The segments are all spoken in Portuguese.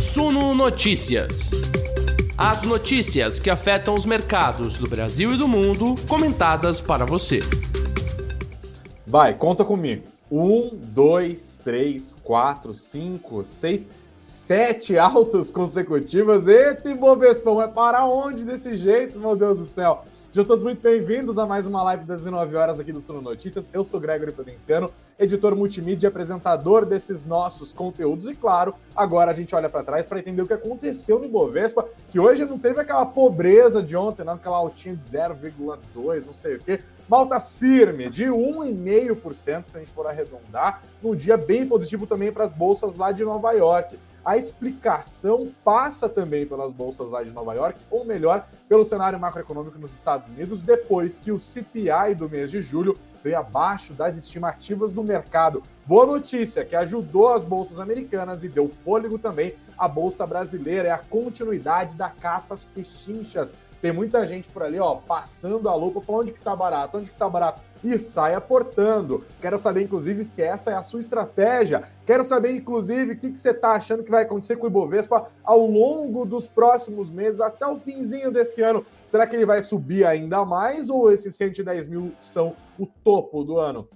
Suno Notícias. As notícias que afetam os mercados do Brasil e do mundo, comentadas para você. Vai, conta comigo. Um, dois, três, quatro, cinco, seis, sete altos consecutivas. Eita, Ibovespa, é para onde desse jeito, meu Deus do céu? Sejam todos muito bem-vindos a mais uma live das 19 horas aqui do Suno Notícias. Eu sou Gregory Prudenciano, editor multimídia e apresentador desses nossos conteúdos. E claro, agora a gente olha para trás para entender o que aconteceu no Ibovespa, que hoje não teve aquela pobreza de ontem, não, aquela altinha de 0,2, não sei o quê. Malta firme, de 1,5%, se a gente for arredondar, num dia bem positivo também para as bolsas lá de Nova York. A explicação passa também pelas bolsas lá de Nova York, ou melhor, pelo cenário macroeconômico nos Estados Unidos, depois que o CPI do mês de julho veio abaixo das estimativas do mercado. Boa notícia, que ajudou as bolsas americanas e deu fôlego também à bolsa brasileira. É a continuidade da caça às pechinchas. Tem muita gente por ali, ó, passando a lupa, falando onde que tá barato, onde que tá barato e sai aportando. Quero saber, inclusive, se essa é a sua estratégia. Quero saber, inclusive, o que, que você está achando que vai acontecer com o Ibovespa ao longo dos próximos meses, até o finzinho desse ano. Será que ele vai subir ainda mais ou esses 110 mil são o topo do ano?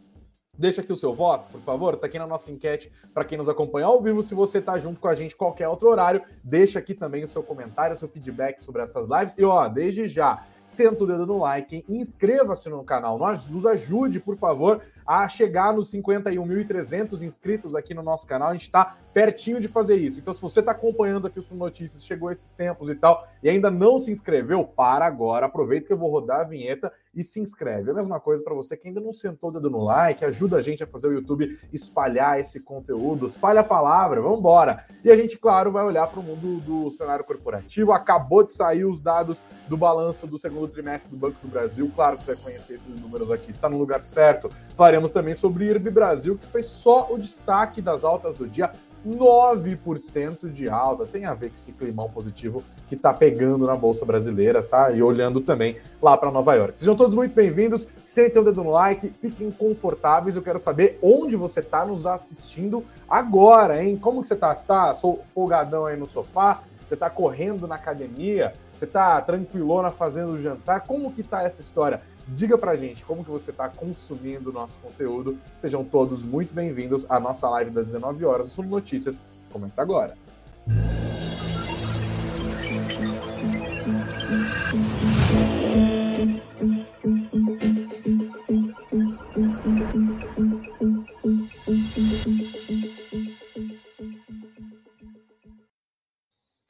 Deixa aqui o seu voto, por favor. Tá aqui na nossa enquete para quem nos acompanha ao vivo. Se você tá junto com a gente qualquer outro horário, deixa aqui também o seu comentário, o seu feedback sobre essas lives. E ó, desde já, senta o dedo no like, inscreva-se no canal, nos ajude, por favor, a chegar nos 51.300 inscritos aqui no nosso canal. A gente está pertinho de fazer isso. Então, se você está acompanhando aqui os notícias, chegou esses tempos e tal, e ainda não se inscreveu, para agora, aproveita que eu vou rodar a vinheta e se inscreve. A mesma coisa para você que ainda não sentou o dedo no like, ajuda a gente a fazer o YouTube espalhar esse conteúdo, espalha a palavra, vamos embora. E a gente, claro, vai olhar para o mundo do cenário corporativo. Acabou de sair os dados do balanço do segundo trimestre do Banco do Brasil. Claro que você vai conhecer esses números aqui, está no lugar certo. Falaremos também sobre IRB Brasil, que foi só o destaque das altas do dia. 9% de alta. Tem a ver com esse climão positivo que está pegando na Bolsa Brasileira, tá? E olhando também lá para Nova York. Sejam todos muito bem-vindos. Sentem o dedo no like, fiquem confortáveis. Eu quero saber onde você está nos assistindo agora, hein? Como que você está? Está folgadão aí no sofá? Você está correndo na academia? Você está tranquilona fazendo o jantar? Como que tá essa história? Diga pra gente como que você está consumindo o nosso conteúdo. Sejam todos muito bem-vindos à nossa live das 19 horas sobre notícias. Começa agora.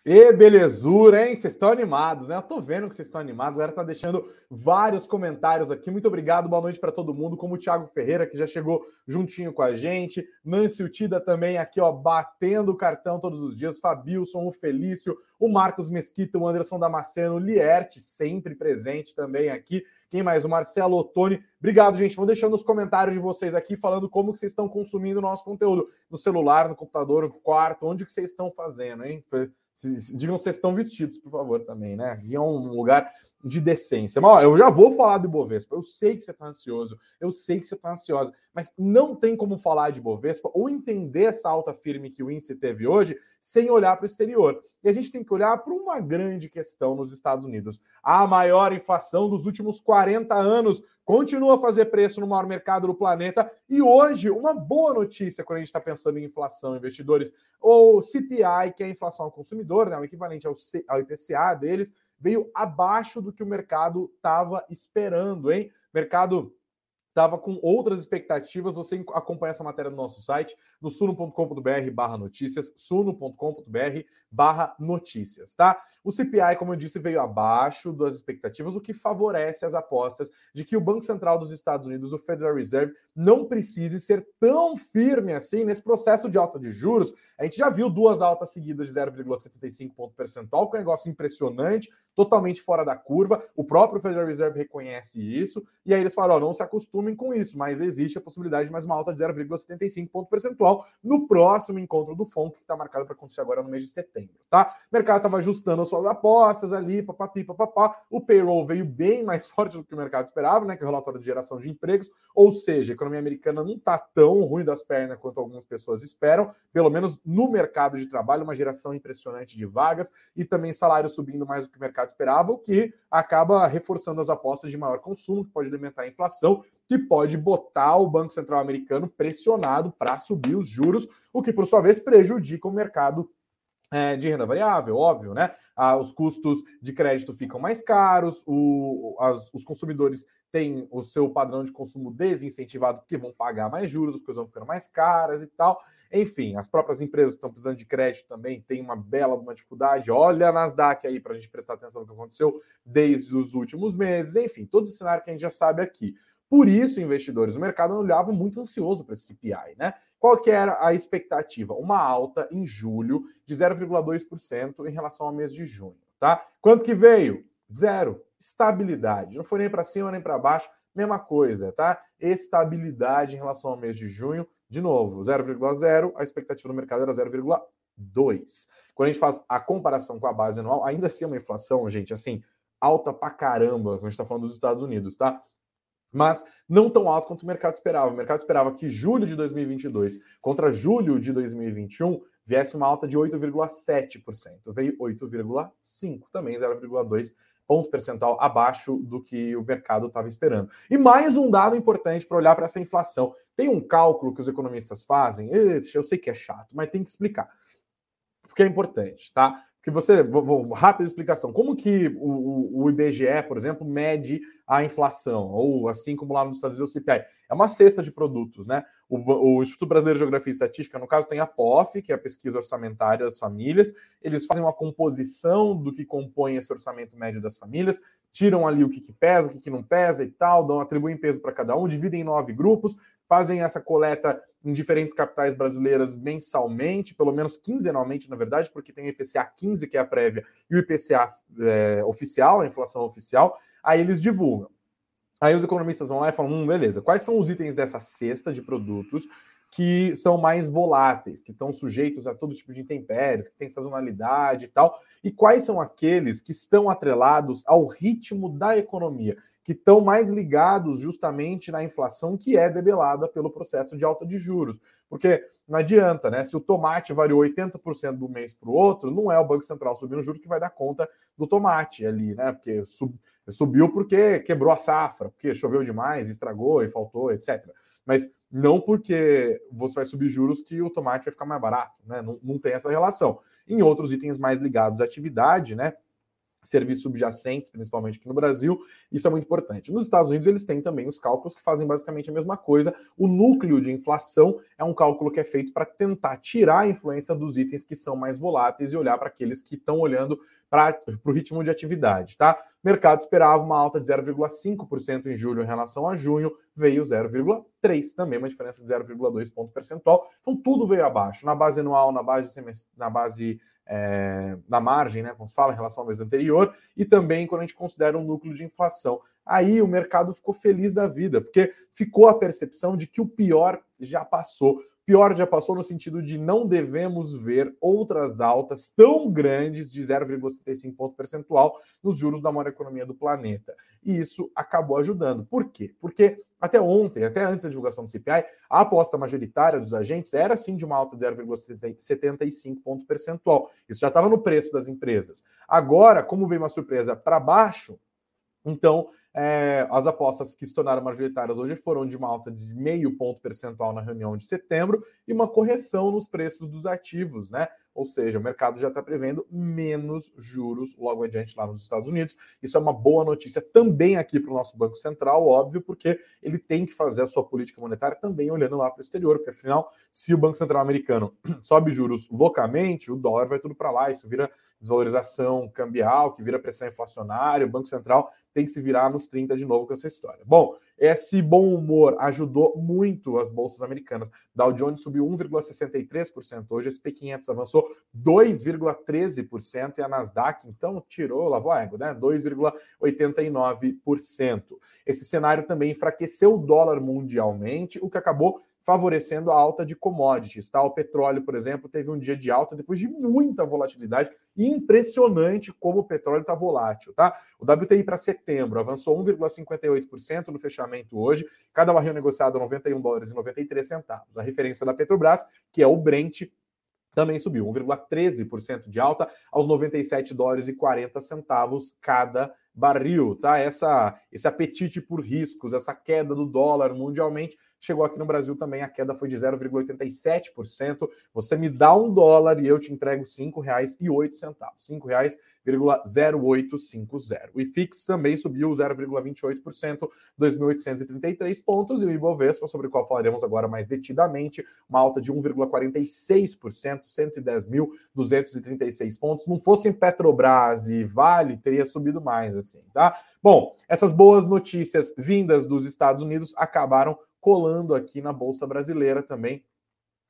E belezura, hein? Vocês estão animados, né? Eu tô vendo que vocês estão animados. A galera tá deixando vários comentários aqui. Muito obrigado, boa noite para todo mundo. Como o Thiago Ferreira, que já chegou juntinho com a gente. Nancy Utida também aqui, ó, batendo o cartão todos os dias. Fabilson, o Felício, o Marcos Mesquita, o Anderson Damasceno, o Lierte, sempre presente também aqui. Quem mais? O Marcelo Ottoni. Obrigado, gente. Vão deixando os comentários de vocês aqui falando como que vocês estão consumindo o nosso conteúdo. No celular, no computador, no quarto, onde que vocês estão fazendo, hein? Digam se estão vestidos, por favor, também, né? Aqui é um lugar de decência. Mas ó, eu já vou falar do Bovespa. Eu sei que você está ansioso, eu sei que você está ansiosa, mas não tem como falar de Bovespa ou entender essa alta firme que o índice teve hoje sem olhar para o exterior. E a gente tem que olhar para uma grande questão nos Estados Unidos. A maior inflação dos últimos 40 anos continua a fazer preço no maior mercado do planeta. E hoje, uma boa notícia quando a gente está pensando em inflação, investidores, ou CPI, que é a inflação ao consumidor, né, o equivalente ao, C, ao IPCA deles, veio abaixo do que o mercado estava esperando, hein? Mercado estava com outras expectativas. Você acompanha essa matéria no nosso site, no suno.com.br barra notícias, suno.com.br barra notícias, tá? O CPI, como eu disse, veio abaixo das expectativas, o que favorece as apostas de que o Banco Central dos Estados Unidos, o Federal Reserve, não precise ser tão firme assim nesse processo de alta de juros. A gente já viu duas altas seguidas de 0,75 ponto percentual, que é um negócio impressionante. Totalmente fora da curva. O próprio Federal Reserve reconhece isso, e aí eles falam: não se acostumem com isso, mas existe a possibilidade de mais uma alta de 0,75 ponto percentual no próximo encontro do FONC, que está marcado para acontecer agora no mês de setembro, tá? O mercado estava ajustando as suas apostas ali, papapi, papapá. O payroll veio bem mais forte do que o mercado esperava, né? Que é o relatório de geração de empregos, ou seja, a economia americana não está tão ruim das pernas quanto algumas pessoas esperam, pelo menos no mercado de trabalho, uma geração impressionante de vagas e também salário subindo mais do que o mercado esperava, o que acaba reforçando as apostas de maior consumo, que pode alimentar a inflação, que pode botar o Banco Central americano pressionado para subir os juros, o que, por sua vez, prejudica o mercado é, de renda variável, óbvio, né? Ah, os custos de crédito ficam mais caros, o, as, os consumidores têm o seu padrão de consumo desincentivado porque vão pagar mais juros, as coisas vão ficando mais caras e tal. Enfim, as próprias empresas estão precisando de crédito também têm uma bela uma dificuldade. Olha a Nasdaq aí para a gente prestar atenção no que aconteceu desde os últimos meses. Enfim, todo o cenário que a gente já sabe aqui. Por isso, investidores, o mercado olhava muito ansioso para esse CPI, né? Qual que era a expectativa? Uma alta em julho de 0,2% em relação ao mês de junho, tá? Quanto que veio? Zero. Estabilidade. Não foi nem para cima nem para baixo, mesma coisa, tá? Estabilidade em relação ao mês de junho. De novo, 0,0, a expectativa do mercado era 0,2. Quando a gente faz a comparação com a base anual, ainda assim é uma inflação, gente, assim, alta pra caramba, quando a gente está falando dos Estados Unidos, tá? mas não tão alto quanto o mercado esperava. O mercado esperava que julho de 2022 contra julho de 2021 viesse uma alta de 8,7%. Veio 8,5%, também 0,2% ponto percentual abaixo do que o mercado estava esperando. E mais um dado importante para olhar para essa inflação. Tem um cálculo que os economistas fazem, eu sei que é chato, mas tem que explicar. Porque é importante, tá? Que você, vou, vou, rápida explicação, como que o, o, IBGE, por exemplo, mede a inflação, ou assim como lá nos Estados Unidos o CPI? É uma cesta de produtos, né? O, o, Instituto Brasileiro de Geografia e Estatística, no caso, tem a POF, que é a pesquisa orçamentária das famílias, eles fazem uma composição do que compõe esse orçamento médio das famílias, tiram ali o que, que pesa, o que, que não pesa e tal, dão, atribuem peso para cada um, dividem em nove grupos, fazem essa coleta em diferentes capitais brasileiras mensalmente, pelo menos quinzenalmente, na verdade, porque tem o IPCA 15, que é a prévia, e o IPCA é, oficial, a inflação oficial, aí eles divulgam. Aí os economistas vão lá e falam: hum, beleza, quais são os itens dessa cesta de produtos que são mais voláteis, que estão sujeitos a todo tipo de intempéries, que tem sazonalidade e tal, e quais são aqueles que estão atrelados ao ritmo da economia, que estão mais ligados justamente na inflação que é debelada pelo processo de alta de juros. Porque não adianta, né? Se o tomate variou 80% do mês para o outro, não é o Banco Central subindo juros que vai dar conta do tomate ali, né? Porque sub, subiu porque quebrou a safra, porque choveu demais, estragou e faltou, etc. Mas não porque você vai subir juros que o tomate vai ficar mais barato, né? Não, não tem essa relação. Em outros itens mais ligados à atividade, né? serviços subjacentes, principalmente aqui no Brasil. Isso é muito importante. Nos Estados Unidos, eles têm também os cálculos que fazem basicamente a mesma coisa. O núcleo de inflação é um cálculo que é feito para tentar tirar a influência dos itens que são mais voláteis e olhar para aqueles que estão olhando para o ritmo de atividade, tá? O mercado esperava uma alta de 0,5% em julho em relação a junho, veio 0,3%, também uma diferença de 0,2 ponto percentual. Então tudo veio abaixo, na base anual, na base, na base é, na margem, né, como se fala, em relação ao mês anterior, e também quando a gente considera um núcleo de inflação. Aí o mercado ficou feliz da vida, porque ficou a percepção de que o pior já passou. Pior já passou no sentido de não devemos ver outras altas tão grandes de 0,75 ponto percentual nos juros da maior economia do planeta. E isso acabou ajudando. Por quê? Porque até ontem, até antes da divulgação do CPI, a aposta majoritária dos agentes era sim de uma alta de 0,75 ponto percentual. Isso já estava no preço das empresas. Agora, como veio uma surpresa para baixo, então, é, as apostas que se tornaram majoritárias hoje foram de uma alta de meio ponto percentual na reunião de setembro e uma correção nos preços dos ativos, né? Ou seja, o mercado já está prevendo menos juros logo adiante lá nos Estados Unidos. Isso é uma boa notícia também aqui para o nosso Banco Central, óbvio, porque ele tem que fazer a sua política monetária também olhando lá para o exterior, porque afinal, se o Banco Central americano sobe juros loucamente, o dólar vai tudo para lá, isso vira desvalorização cambial, que vira pressão inflacionária, o Banco Central tem que se virar nos 30 de novo com essa história. Bom, esse bom humor ajudou muito as bolsas americanas. Dow Jones subiu 1,63% hoje, SP 500 avançou 2,13% e a Nasdaq então tirou, lavou a égua, né? 2,89%. Esse cenário também enfraqueceu o dólar mundialmente, o que acabou favorecendo a alta de commodities. Tá? O petróleo, por exemplo, teve um dia de alta depois de muita volatilidade. Impressionante como o petróleo está volátil. Tá? O WTI para setembro avançou 1,58% no fechamento hoje. Cada barril negociado 91 dólares e 93 centavos. A referência da Petrobras, que é o Brent, também subiu 1,13% de alta aos 97 dólares e 40 centavos cada barril, tá? Essa esse apetite por riscos, essa queda do dólar mundialmente Chegou aqui no Brasil também, a queda foi de 0,87%. Você me dá um dólar e eu te entrego R$ 5,08. R$ 5,0850. O IFIX também subiu 0,28%, 2.833 pontos. E o Ibovespa, sobre o qual falaremos agora mais detidamente, uma alta de 1,46%, 110.236 pontos. Não fossem Petrobras e Vale, teria subido mais assim, tá? Bom, essas boas notícias vindas dos Estados Unidos acabaram colando aqui na Bolsa Brasileira também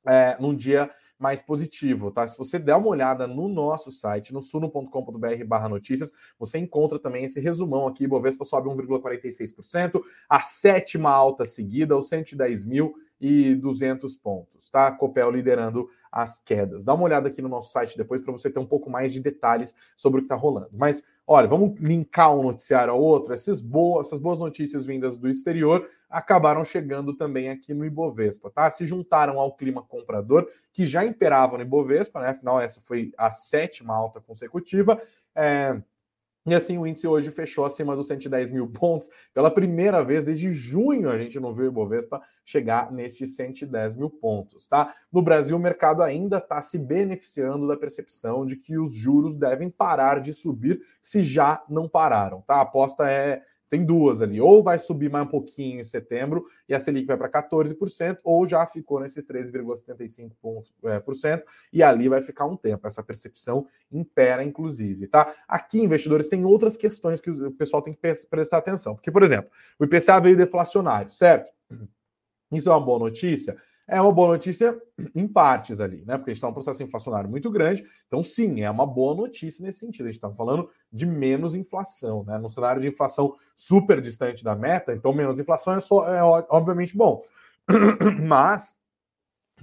é, num dia mais positivo, tá? Se você der uma olhada no nosso site, no suno.com.br barra notícias, você encontra também esse resumão aqui, Bovespa sobe 1,46%, a sétima alta seguida, os 110.200 pontos, tá? Copel liderando as quedas. Dá uma olhada aqui no nosso site depois para você ter um pouco mais de detalhes sobre o que está rolando. Mas, olha, vamos linkar um noticiário ao outro. Essas boas, essas boas notícias vindas do exterior acabaram chegando também aqui no Ibovespa, tá? Se juntaram ao clima comprador que já imperava no Ibovespa, né? Afinal, essa foi a sétima alta consecutiva. É... E assim, o índice hoje fechou acima dos 110 mil pontos. Pela primeira vez desde junho, a gente não viu o Ibovespa chegar nesses 110 mil pontos, tá? No Brasil, o mercado ainda está se beneficiando da percepção de que os juros devem parar de subir se já não pararam, tá? A aposta é tem duas ali. Ou vai subir mais um pouquinho em setembro e a Selic vai para 14%, ou já ficou nesses 13,75%, é, e ali vai ficar um tempo. Essa percepção impera, inclusive. tá? Aqui, investidores, tem outras questões que o pessoal tem que prestar atenção. Porque, por exemplo, o IPCA veio deflacionário, certo? Isso é uma boa notícia? É uma boa notícia em partes ali, né? Porque a gente está num processo inflacionário muito grande. Então, sim, é uma boa notícia nesse sentido. A gente está falando de menos inflação, né? Num cenário de inflação super distante da meta, então menos inflação é, só, é obviamente bom. Mas,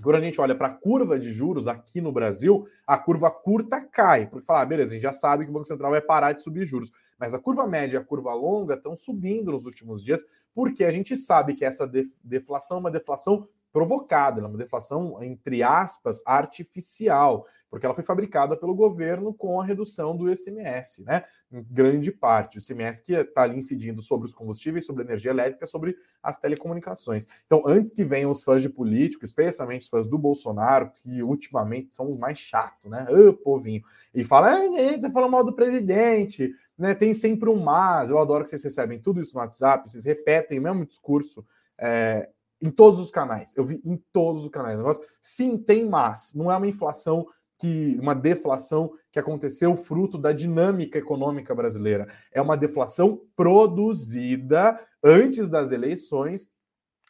quando a gente olha para a curva de juros aqui no Brasil, a curva curta cai, porque fala, ah, beleza, a gente já sabe que o Banco Central vai parar de subir juros, mas a curva média e a curva longa estão subindo nos últimos dias, porque a gente sabe que essa deflação é uma deflação provocada, ela é uma deflação, entre aspas, artificial, porque ela foi fabricada pelo governo com a redução do ICMS, né? Em grande parte, o ICMS que está ali incidindo sobre os combustíveis, sobre a energia elétrica, sobre as telecomunicações. Então, antes que venham os fãs de político, especialmente os fãs do Bolsonaro, que ultimamente são os mais chatos, né? Ô, povinho. E fala, ah, tá falando mal do presidente, né? Tem sempre um mas. Eu adoro que vocês recebem tudo isso no WhatsApp, vocês repetem o mesmo discurso. É, em todos os canais. Eu vi em todos os canais. Negócio, sim, tem mas. Não é uma inflação que uma deflação que aconteceu fruto da dinâmica econômica brasileira. É uma deflação produzida antes das eleições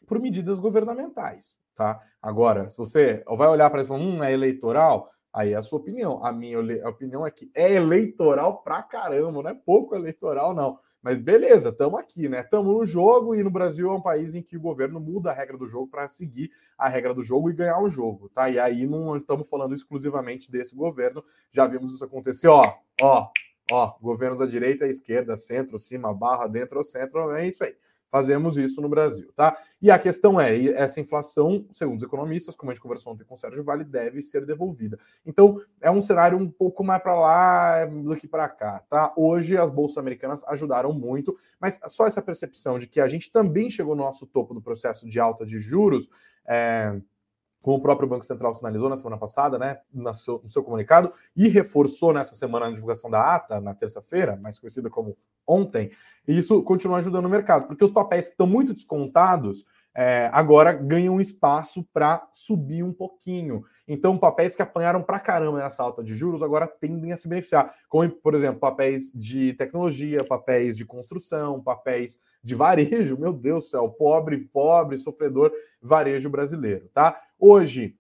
por medidas governamentais, tá? Agora, se você vai olhar para isso e falar, hum, é eleitoral, aí é a sua opinião. A minha opinião é que é eleitoral pra caramba, não é pouco eleitoral, não. Mas beleza, estamos aqui, né? Estamos no jogo e no Brasil é um país em que o governo muda a regra do jogo para seguir a regra do jogo e ganhar o jogo, tá? E aí não estamos falando exclusivamente desse governo, já vimos isso acontecer, ó, ó, ó, governos da direita, esquerda, centro, cima, barra, dentro, centro, é isso aí fazemos isso no Brasil, tá? E a questão é, essa inflação, segundo os economistas, como a gente conversou ontem com o Sérgio Vale, deve ser devolvida. Então, é um cenário um pouco mais para lá do que para cá, tá? Hoje as bolsas americanas ajudaram muito, mas só essa percepção de que a gente também chegou no nosso topo do processo de alta de juros, é, como o próprio Banco Central sinalizou na semana passada, né, no seu, no seu, comunicado, e reforçou nessa semana na divulgação da ata, na terça-feira, mais conhecida como ontem, e isso continua ajudando o mercado, porque os papéis que estão muito descontados é, agora ganham espaço para subir um pouquinho. Então, papéis que apanharam para caramba nessa alta de juros agora tendem a se beneficiar, como, por exemplo, papéis de tecnologia, papéis de construção, papéis de varejo. Meu Deus do céu, pobre, pobre, sofredor varejo brasileiro, tá? Hoje,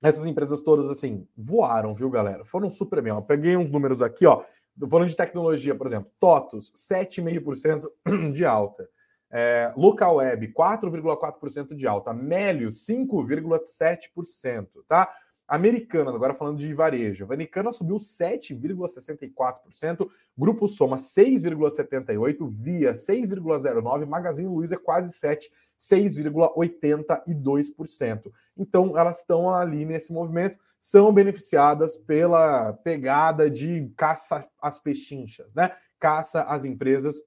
essas empresas todas, assim, voaram, viu, galera? Foram super bem. Eu peguei uns números aqui, ó. Falando de tecnologia, por exemplo, TOTUS, 7,5% de alta. É, Local Web, 4,4% de alta. Melios, 5,7%, tá? Americanas, agora falando de varejo. Americana subiu 7,64%, Grupo Soma 6,78%, Via 6,09%, Magazine Luiza quase 7%, 6,82%. Então, elas estão ali nesse movimento, são beneficiadas pela pegada de caça às pechinchas, né? Caça às empresas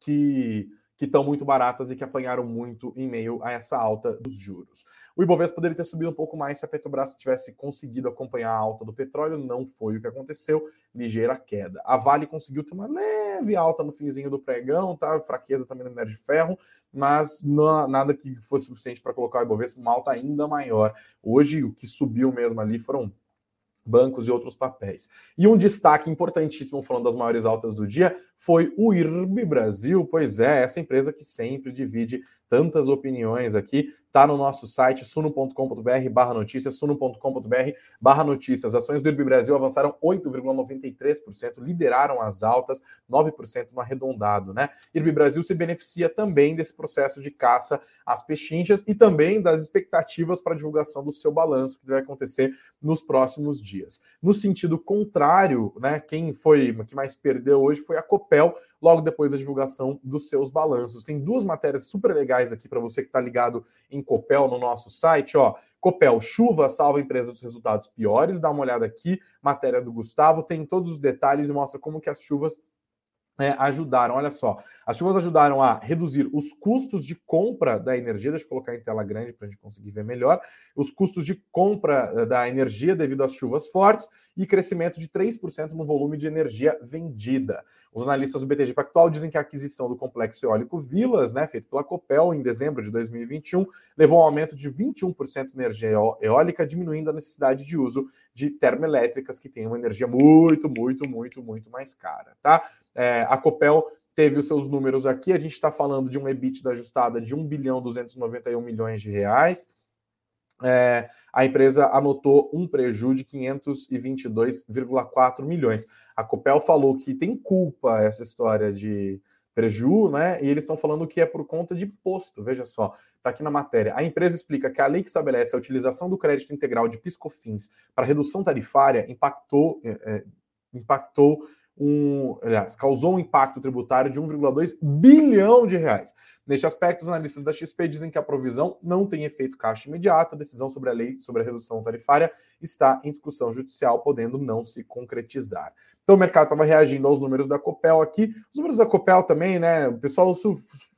que que estão muito baratas e que apanharam muito em meio a essa alta dos juros. O Ibovespa poderia ter subido um pouco mais se a Petrobras tivesse conseguido acompanhar a alta do petróleo, não foi o que aconteceu, ligeira queda. A Vale conseguiu ter uma leve alta no finzinho do pregão, tá? Fraqueza também no minério de ferro, mas não, nada que fosse suficiente para colocar o Ibovespa uma alta ainda maior. Hoje, o que subiu mesmo ali foram bancos e outros papéis. E um destaque importantíssimo, falando das maiores altas do dia, foi o IRB Brasil, pois é, essa empresa que sempre divide tantas opiniões aqui, Está no nosso site suno.com.br barra notícias, suno.com.br barra notícias. Ações do IRB Brasil avançaram 8,93%, lideraram as altas, 9% no arredondado, né? IRB Brasil se beneficia também desse processo de caça às pechinchas e também das expectativas para divulgação do seu balanço, que vai acontecer nos próximos dias. No sentido contrário, né? Quem foi que mais perdeu hoje foi a Copel, logo depois da divulgação dos seus balanços. Tem duas matérias super legais aqui para você que está ligado em Copel no nosso site, ó. Copel, chuva salva empresa dos resultados piores. Dá uma olhada aqui, matéria do Gustavo, tem todos os detalhes e mostra como que as chuvas é, ajudaram, olha só, as chuvas ajudaram a reduzir os custos de compra da energia, deixa eu colocar em tela grande para a gente conseguir ver melhor, os custos de compra eh, da energia devido às chuvas fortes e crescimento de 3% no volume de energia vendida. Os analistas do BTG Pactual dizem que a aquisição do complexo eólico Vilas, né, feito pela Copel em dezembro de 2021, levou a um aumento de 21% de energia eólica, diminuindo a necessidade de uso de termoelétricas que têm uma energia muito, muito, muito, muito mais cara, tá? É, a Copel teve os seus números aqui, a gente está falando de um EBITDA ajustada de 1 bilhão 291 milhões de reais, é, a empresa anotou um prejuízo de 522,4 milhões. A Copel falou que tem culpa essa história de prejuízo, né? E eles estão falando que é por conta de imposto. Veja só, está aqui na matéria. A empresa explica que a lei que estabelece a utilização do crédito integral de piscofins para redução tarifária impactou, é, é impactou um, aliás, causou um impacto tributário de 1,2 bilhão de reais. Neste aspecto, os analistas da XP dizem que a provisão não tem efeito caixa imediato. A decisão sobre a lei sobre a redução tarifária está em discussão judicial, podendo não se concretizar. Então, o mercado estava reagindo aos números da Copel aqui. Os números da Copel também, né? O pessoal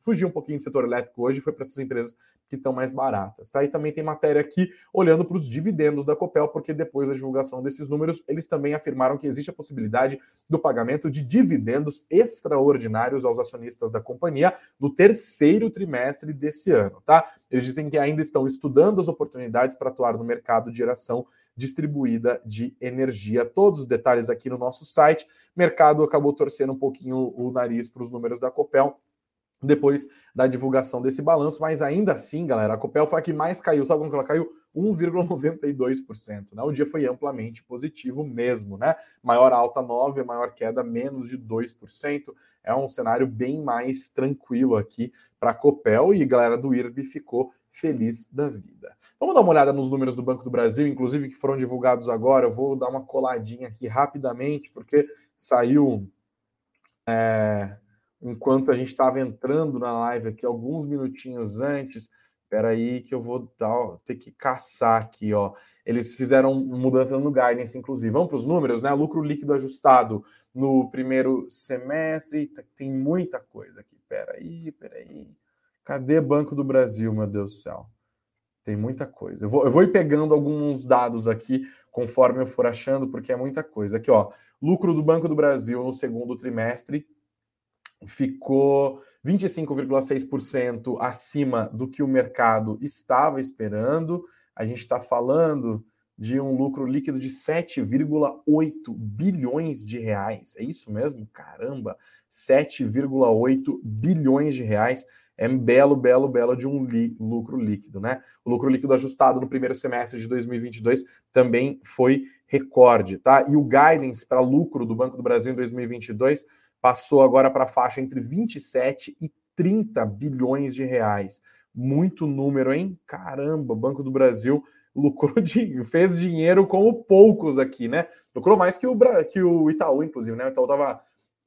fugiu um pouquinho do setor elétrico hoje, foi para essas empresas que estão mais baratas. Tá? E também tem matéria aqui olhando para os dividendos da Copel, porque depois da divulgação desses números, eles também afirmaram que existe a possibilidade do pagamento de dividendos extraordinários aos acionistas da companhia no terceiro trimestre desse ano. Tá? Eles dizem que ainda estão estudando as oportunidades para atuar no mercado de geração distribuída de energia. Todos os detalhes aqui no nosso site. O mercado acabou torcendo um pouquinho o nariz para os números da Copel depois da divulgação desse balanço, mas ainda assim, galera, a Copel foi a que mais caiu. Sabe quando ela caiu? 1,92%. Né? O dia foi amplamente positivo mesmo, né? Maior alta 9, maior queda menos de 2%. É um cenário bem mais tranquilo aqui para a Copel e galera do IRB ficou feliz da vida. Vamos dar uma olhada nos números do Banco do Brasil, inclusive que foram divulgados agora. Eu vou dar uma coladinha aqui rapidamente, porque saiu. É enquanto a gente estava entrando na live aqui alguns minutinhos antes. Espera aí que eu vou dar, ter que caçar aqui, ó. Eles fizeram mudanças no guidance, inclusive. Vamos para os números, né? Lucro líquido ajustado no primeiro semestre. Tem muita coisa aqui. Espera aí, espera aí. Cadê Banco do Brasil, meu Deus do céu? Tem muita coisa. Eu vou, eu vou ir pegando alguns dados aqui conforme eu for achando, porque é muita coisa. Aqui, ó. Lucro do Banco do Brasil no segundo trimestre ficou 25,6% acima do que o mercado estava esperando. A gente está falando de um lucro líquido de 7,8 bilhões de reais. É isso mesmo? Caramba! 7,8 bilhões de reais. É um belo, belo, belo de um li lucro líquido, né? O lucro líquido ajustado no primeiro semestre de 2022 também foi recorde, tá? E o guidance para lucro do Banco do Brasil em 2022 passou agora para a faixa entre 27 e 30 bilhões de reais. Muito número, hein? Caramba, Banco do Brasil lucrou de, fez dinheiro como poucos aqui, né? Lucrou mais que o, que o Itaú, inclusive, né? O Itaú estava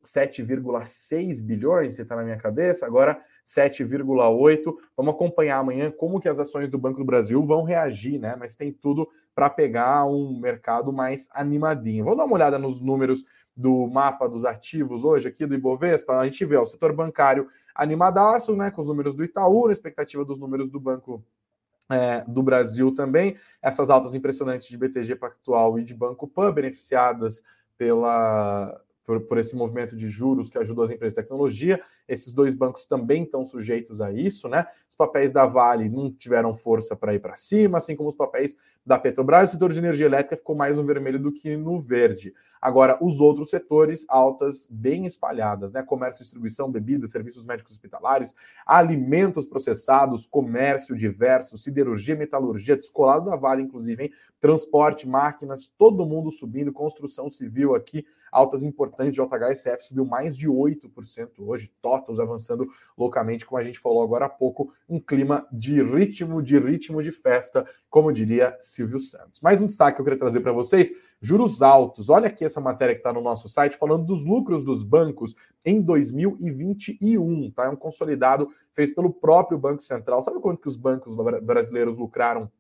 7,6 bilhões, você está na minha cabeça, agora 7,8. Vamos acompanhar amanhã como que as ações do Banco do Brasil vão reagir, né? Mas tem tudo para pegar um mercado mais animadinho. Vamos dar uma olhada nos números do mapa dos ativos hoje aqui do Ibovespa. A gente vê ó, o setor bancário animadaço, né? Com os números do Itaú, na expectativa dos números do Banco é, do Brasil também. Essas altas impressionantes de BTG Pactual e de Banco Pan, beneficiadas pela, por, por, esse movimento de juros que ajuda as empresas de tecnologia. Esses dois bancos também estão sujeitos a isso, né? Os papéis da Vale não tiveram força para ir para cima, assim como os papéis da Petrobras. O setor de energia elétrica ficou mais no vermelho do que no verde. Agora, os outros setores, altas bem espalhadas, né? Comércio, distribuição, bebidas, serviços médicos hospitalares, alimentos processados, comércio diverso, siderurgia, metalurgia, descolado da Vale, inclusive, hein? Transporte, máquinas, todo mundo subindo, construção civil aqui, altas importantes, JHSF subiu mais de 8% hoje, TOTALS avançando loucamente, como a gente falou agora há pouco, um clima de ritmo, de ritmo de festa, como diria Silvio Santos. Mais um destaque que eu queria trazer para vocês, juros altos. Olha aqui essa matéria que está no nosso site falando dos lucros dos bancos em 2021, tá? É um consolidado feito pelo próprio Banco Central. Sabe quanto que os bancos brasileiros lucraram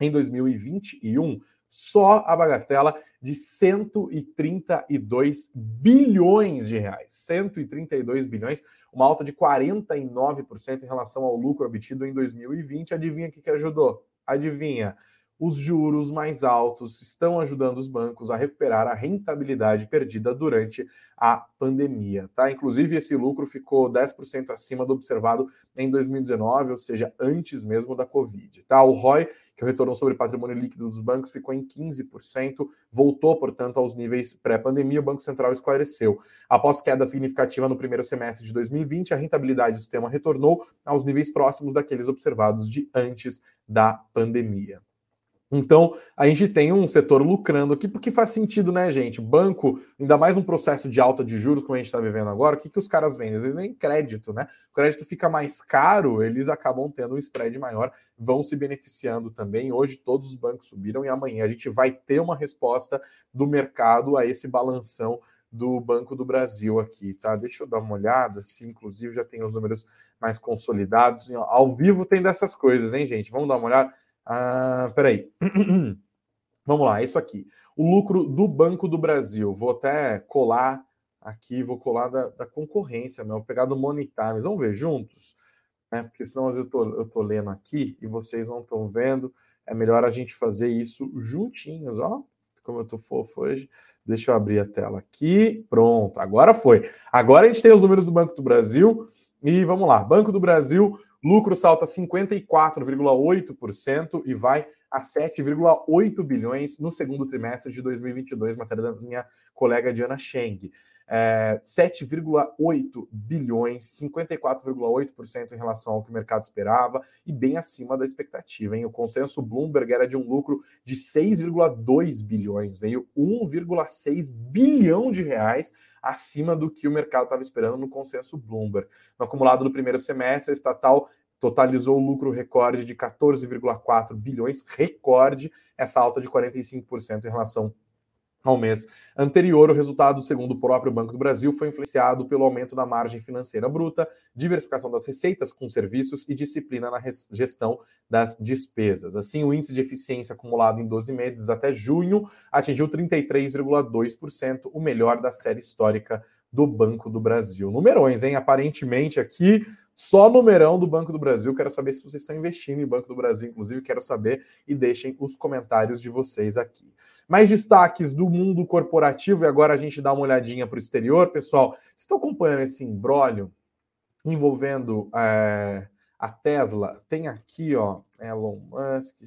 em 2021? Só a bagatela de 132 bilhões de reais. 132 bilhões, uma alta de 49% em relação ao lucro obtido em 2020. Adivinha o que, que ajudou? Adivinha? Os juros mais altos estão ajudando os bancos a recuperar a rentabilidade perdida durante a pandemia, tá? Inclusive esse lucro ficou 10% acima do observado em 2019, ou seja, antes mesmo da Covid, tá? O ROI, que é o retorno sobre patrimônio líquido dos bancos, ficou em 15%, voltou, portanto, aos níveis pré-pandemia, o Banco Central esclareceu. Após queda significativa no primeiro semestre de 2020, a rentabilidade do sistema retornou aos níveis próximos daqueles observados de antes da pandemia. Então, a gente tem um setor lucrando aqui, porque faz sentido, né, gente? Banco, ainda mais um processo de alta de juros como a gente está vivendo agora, o que, que os caras vendem? Eles vendem crédito, né? O crédito fica mais caro, eles acabam tendo um spread maior, vão se beneficiando também. Hoje todos os bancos subiram e amanhã a gente vai ter uma resposta do mercado a esse balanção do Banco do Brasil aqui, tá? Deixa eu dar uma olhada, se inclusive já tem os números mais consolidados. Ao vivo tem dessas coisas, hein, gente? Vamos dar uma olhada. Ah, peraí. Vamos lá, é isso aqui. O lucro do Banco do Brasil. Vou até colar aqui, vou colar da, da concorrência. Vou pegar do Monetimes. Vamos ver juntos? Né? Porque senão às vezes eu tô, eu tô lendo aqui e vocês não estão vendo. É melhor a gente fazer isso juntinhos, ó. Como eu tô fofo hoje. Deixa eu abrir a tela aqui. Pronto, agora foi. Agora a gente tem os números do Banco do Brasil. E vamos lá. Banco do Brasil Lucro salta 54,8% e vai a 7,8 bilhões no segundo trimestre de 2022, matéria da minha colega Diana Cheng. É, 7,8 bilhões, 54,8% em relação ao que o mercado esperava e bem acima da expectativa. Hein? O consenso Bloomberg era de um lucro de 6,2 bilhões, veio 1,6 bilhão de reais acima do que o mercado estava esperando no consenso Bloomberg. No acumulado do primeiro semestre, a estatal totalizou o lucro recorde de 14,4 bilhões, recorde, essa alta de 45% em relação ao mês anterior. O resultado, segundo o próprio Banco do Brasil, foi influenciado pelo aumento da margem financeira bruta, diversificação das receitas com serviços e disciplina na gestão das despesas. Assim, o índice de eficiência acumulado em 12 meses até junho atingiu 33,2%, o melhor da série histórica do Banco do Brasil. Numerões, hein? Aparentemente aqui Só numerão do Banco do Brasil. Quero saber se vocês estão investindo em Banco do Brasil, inclusive. Quero saber e deixem os comentários de vocês aqui. Mais destaques do mundo corporativo, e agora a gente dá uma olhadinha para o exterior. Pessoal, estão acompanhando esse imbróglio envolvendo é, a Tesla? Tem aqui, ó, Elon Musk,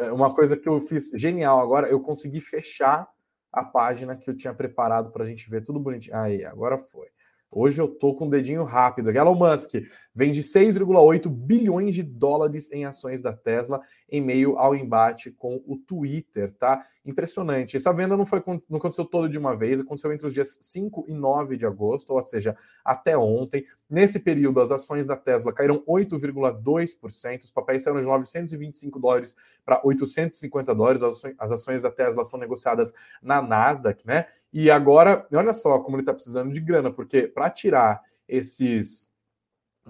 é, uma coisa que eu fiz genial agora, eu consegui fechar a página que eu tinha preparado para a gente ver tudo bonitinho. Aí, agora foi. Hoje eu tô com o um dedinho rápido. Elon Musk vende 6,8 bilhões de dólares em ações da Tesla em meio ao embate com o Twitter, tá? Impressionante. Essa venda não foi não aconteceu toda de uma vez, aconteceu entre os dias 5 e 9 de agosto, ou seja, até ontem. Nesse período, as ações da Tesla caíram 8,2%, os papéis saíram de 925 dólares para 850 dólares. As ações, as ações da Tesla são negociadas na Nasdaq, né? E agora, olha só como ele está precisando de grana, porque para tirar esses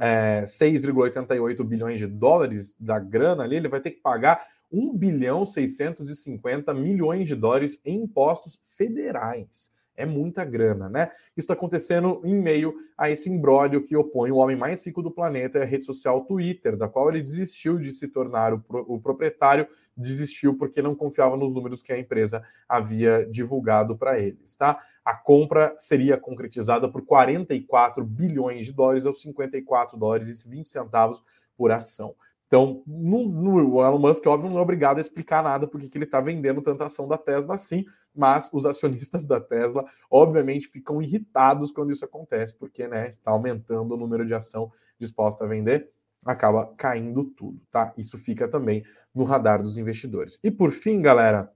é, 6,88 bilhões de dólares da grana ali, ele vai ter que pagar 1 bilhão 650 milhões de dólares em impostos federais. É muita grana, né? Isso está acontecendo em meio a esse imbróglio que opõe o homem mais rico do planeta e a rede social Twitter, da qual ele desistiu de se tornar o, pro, o proprietário, desistiu porque não confiava nos números que a empresa havia divulgado para eles, tá? A compra seria concretizada por 44 bilhões de dólares, aos 54 dólares e 20 centavos por ação. Então, no, no, o Elon Musk, óbvio, não é obrigado a explicar nada porque que ele está vendendo tanta ação da Tesla assim, mas os acionistas da Tesla, obviamente, ficam irritados quando isso acontece, porque né, está aumentando o número de ação disposta a vender, acaba caindo tudo, tá? Isso fica também no radar dos investidores. E por fim, galera,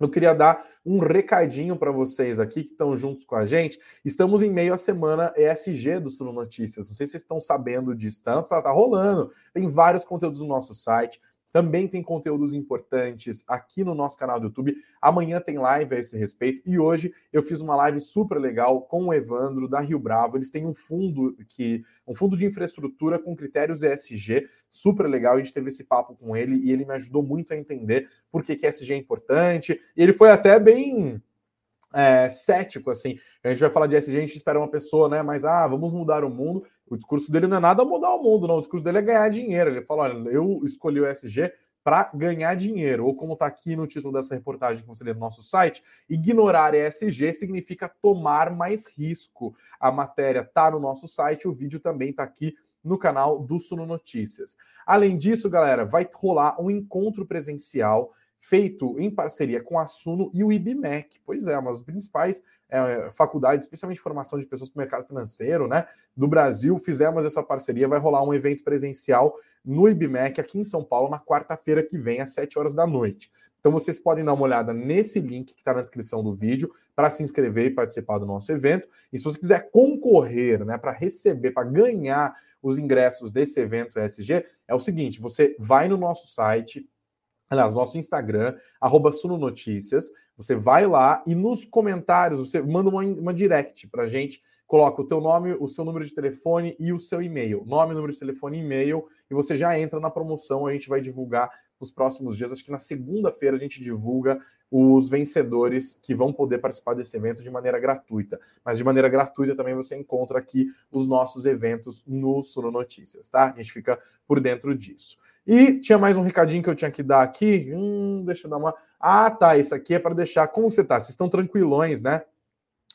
eu queria dar um recadinho para vocês aqui que estão juntos com a gente. Estamos em meio à semana ESG do Suno Notícias. Não sei se vocês estão sabendo disso, tá, tá rolando. Tem vários conteúdos no nosso site. Também tem conteúdos importantes aqui no nosso canal do YouTube. Amanhã tem live a esse respeito. E hoje eu fiz uma live super legal com o Evandro da Rio Bravo. Eles têm um fundo que um fundo de infraestrutura com critérios ESG, super legal. A gente teve esse papo com ele e ele me ajudou muito a entender por que, que ESG é importante. E ele foi até bem é, cético, assim. A gente vai falar de ESG, a gente espera uma pessoa, né? Mas, ah, vamos mudar o mundo. O discurso dele não é nada mudar o mundo, não. O discurso dele é ganhar dinheiro. Ele fala: olha, eu escolhi o ESG para ganhar dinheiro, ou como está aqui no título dessa reportagem que você lê no nosso site, ignorar ESG significa tomar mais risco. A matéria está no nosso site, o vídeo também está aqui no canal do Suno Notícias. Além disso, galera, vai rolar um encontro presencial feito em parceria com a Suno e o IBMEC. Pois é, uma das principais é, faculdades, especialmente formação de pessoas para o mercado financeiro, né, do Brasil. Fizemos essa parceria, vai rolar um evento presencial no IBMEC aqui em São Paulo na quarta-feira que vem, às 7 horas da noite. Então vocês podem dar uma olhada nesse link que está na descrição do vídeo para se inscrever e participar do nosso evento. E se você quiser concorrer, né, para receber, para ganhar os ingressos desse evento ESG, é o seguinte: você vai no nosso site, aliás, nosso Instagram, arroba você vai lá e nos comentários você manda uma, uma direct para a gente, coloca o teu nome, o seu número de telefone e o seu e-mail. Nome, número de telefone e-mail, e você já entra na promoção, a gente vai divulgar nos próximos dias. Acho que na segunda-feira a gente divulga os vencedores que vão poder participar desse evento de maneira gratuita. Mas de maneira gratuita também você encontra aqui os nossos eventos no Suno Notícias, tá? A gente fica por dentro disso. E tinha mais um recadinho que eu tinha que dar aqui. Hum, deixa eu dar uma. Ah, tá. Isso aqui é para deixar. Como você tá? Vocês estão tranquilões, né?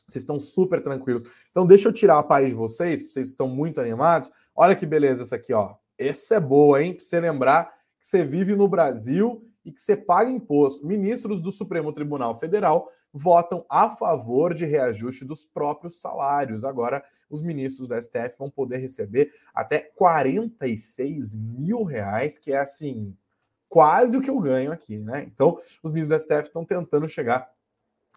Vocês estão super tranquilos. Então, deixa eu tirar a paz de vocês, vocês estão muito animados. Olha que beleza essa aqui, ó. Essa é boa, hein? Para você lembrar que você vive no Brasil e que você paga imposto. Ministros do Supremo Tribunal Federal votam a favor de reajuste dos próprios salários. Agora, os ministros do STF vão poder receber até 46 mil reais, que é assim, quase o que eu ganho aqui, né? Então, os ministros do STF estão tentando chegar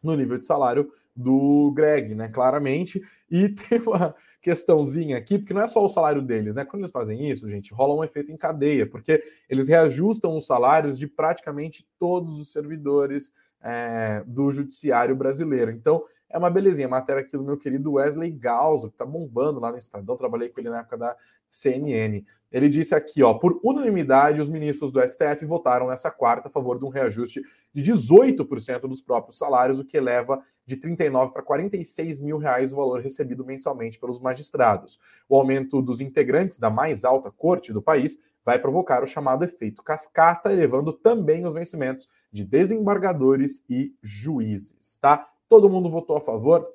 no nível de salário do Greg, né? Claramente. E tem uma questãozinha aqui, porque não é só o salário deles, né? Quando eles fazem isso, gente, rola um efeito em cadeia, porque eles reajustam os salários de praticamente todos os servidores é, do judiciário brasileiro. Então, é uma belezinha. Matéria aqui do meu querido Wesley Galzo, que tá bombando lá no Estadão. Trabalhei com ele na época da CNN. Ele disse aqui, ó, por unanimidade, os ministros do STF votaram nessa quarta a favor de um reajuste de 18% dos próprios salários, o que eleva de 39 para 46 mil reais o valor recebido mensalmente pelos magistrados. O aumento dos integrantes da mais alta corte do país vai provocar o chamado efeito cascata, elevando também os vencimentos de desembargadores e juízes, tá? Todo mundo votou a favor.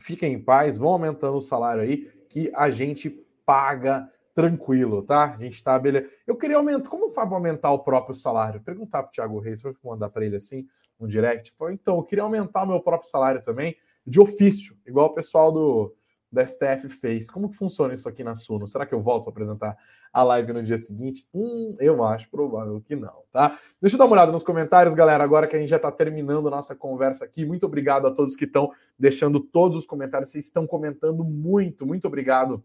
Fiquem em paz, vão aumentando o salário aí que a gente paga tranquilo, tá? A gente tá beleza. Eu queria aumentar, como faz aumentar o próprio salário? Perguntar para Thiago Reis, vou mandar para ele assim, um direct. Foi, então, eu queria aumentar o meu próprio salário também, de ofício, igual o pessoal do da STF fez. Como que funciona isso aqui na Suno? Será que eu volto a apresentar a live no dia seguinte? Hum, eu acho provável que não, tá? Deixa eu dar uma olhada nos comentários, galera, agora que a gente já está terminando a nossa conversa aqui. Muito obrigado a todos que estão deixando todos os comentários. Vocês estão comentando muito, muito obrigado,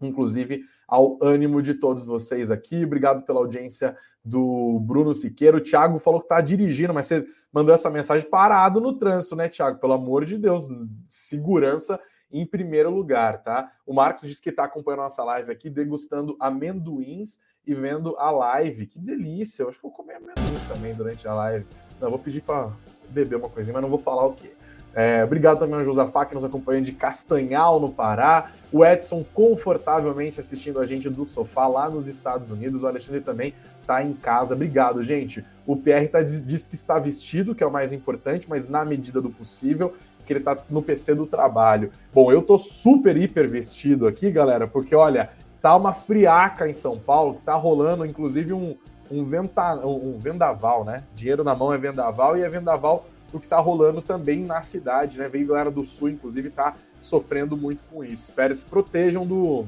inclusive, ao ânimo de todos vocês aqui. Obrigado pela audiência do Bruno Siqueira. O Thiago falou que está dirigindo, mas você mandou essa mensagem parado no trânsito, né, Thiago? Pelo amor de Deus, segurança em primeiro lugar, tá? O Marcos disse que está acompanhando a nossa live aqui, degustando amendoins e vendo a live. Que delícia! Eu acho que vou comer amendoins também durante a live. Não, vou pedir para beber uma coisinha, mas não vou falar o quê. É, obrigado também ao Josafá que nos acompanha de Castanhal, no Pará. O Edson confortavelmente assistindo a gente do sofá lá nos Estados Unidos. O Alexandre também está em casa. Obrigado, gente. O PR tá, diz que está vestido, que é o mais importante, mas na medida do possível que ele tá no PC do trabalho. Bom, eu tô super hiper vestido aqui, galera, porque olha, tá uma friaca em São Paulo, tá rolando inclusive um, um, venta, um vendaval, né? Dinheiro na mão é vendaval e é vendaval o que tá rolando também na cidade, né? Vem galera do sul, inclusive, tá sofrendo muito com isso. Espero se protejam do,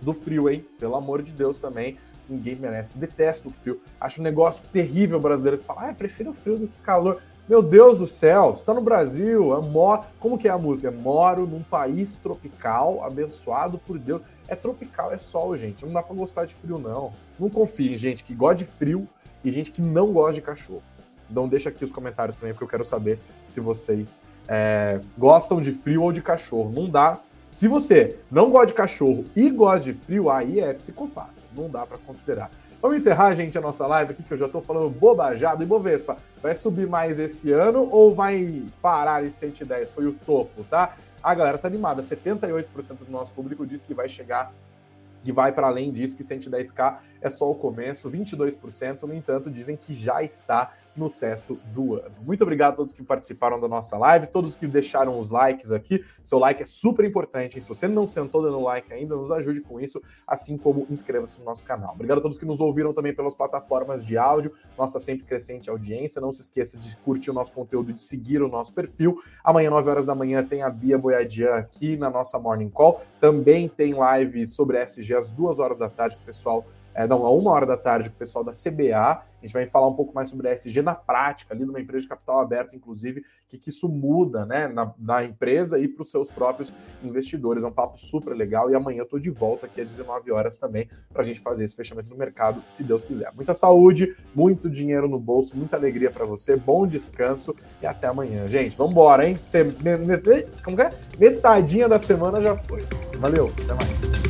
do frio, hein? Pelo amor de Deus também. Ninguém merece. Detesto o frio. Acho um negócio terrível brasileiro que fala, ah, prefiro o frio do que calor. Meu Deus do céu, está no Brasil, é. Como que é a música? É moro num país tropical, abençoado por Deus. É tropical, é sol, gente. Não dá para gostar de frio, não. Não confie em gente que gosta de frio e gente que não gosta de cachorro. Então deixa aqui os comentários também, porque eu quero saber se vocês é, gostam de frio ou de cachorro. Não dá. Se você não gosta de cachorro e gosta de frio, aí é psicopata. Não dá para considerar. Vamos encerrar, gente, a nossa live aqui, que eu já estou falando bobajado. E Bovespa, vai subir mais esse ano ou vai parar em 110? Foi o topo, tá? A galera tá animada. 78% do nosso público diz que vai chegar que vai para além disso, que 110k é só o começo, 22%, no entanto, dizem que já está no teto do ano. Muito obrigado a todos que participaram da nossa live, todos que deixaram os likes aqui. Seu like é super importante. Hein? Se você não sentou dando like ainda, nos ajude com isso, assim como inscreva-se no nosso canal. Obrigado a todos que nos ouviram também pelas plataformas de áudio, nossa sempre crescente audiência. Não se esqueça de curtir o nosso conteúdo de seguir o nosso perfil. Amanhã, 9 horas da manhã, tem a Bia Boiadian aqui na nossa Morning Call. Também tem live sobre SG às 2 horas da tarde, pessoal é, não, a uma hora da tarde com o pessoal da CBA. A gente vai falar um pouco mais sobre a SG na prática, ali numa empresa de capital aberto, inclusive, que, que isso muda né, na, na empresa e para os seus próprios investidores. É um papo super legal. E amanhã eu estou de volta aqui às 19 horas também para a gente fazer esse fechamento no mercado, se Deus quiser. Muita saúde, muito dinheiro no bolso, muita alegria para você, bom descanso e até amanhã. Gente, vamos embora, hein? Como é? Metadinha da semana já foi. Valeu, até mais.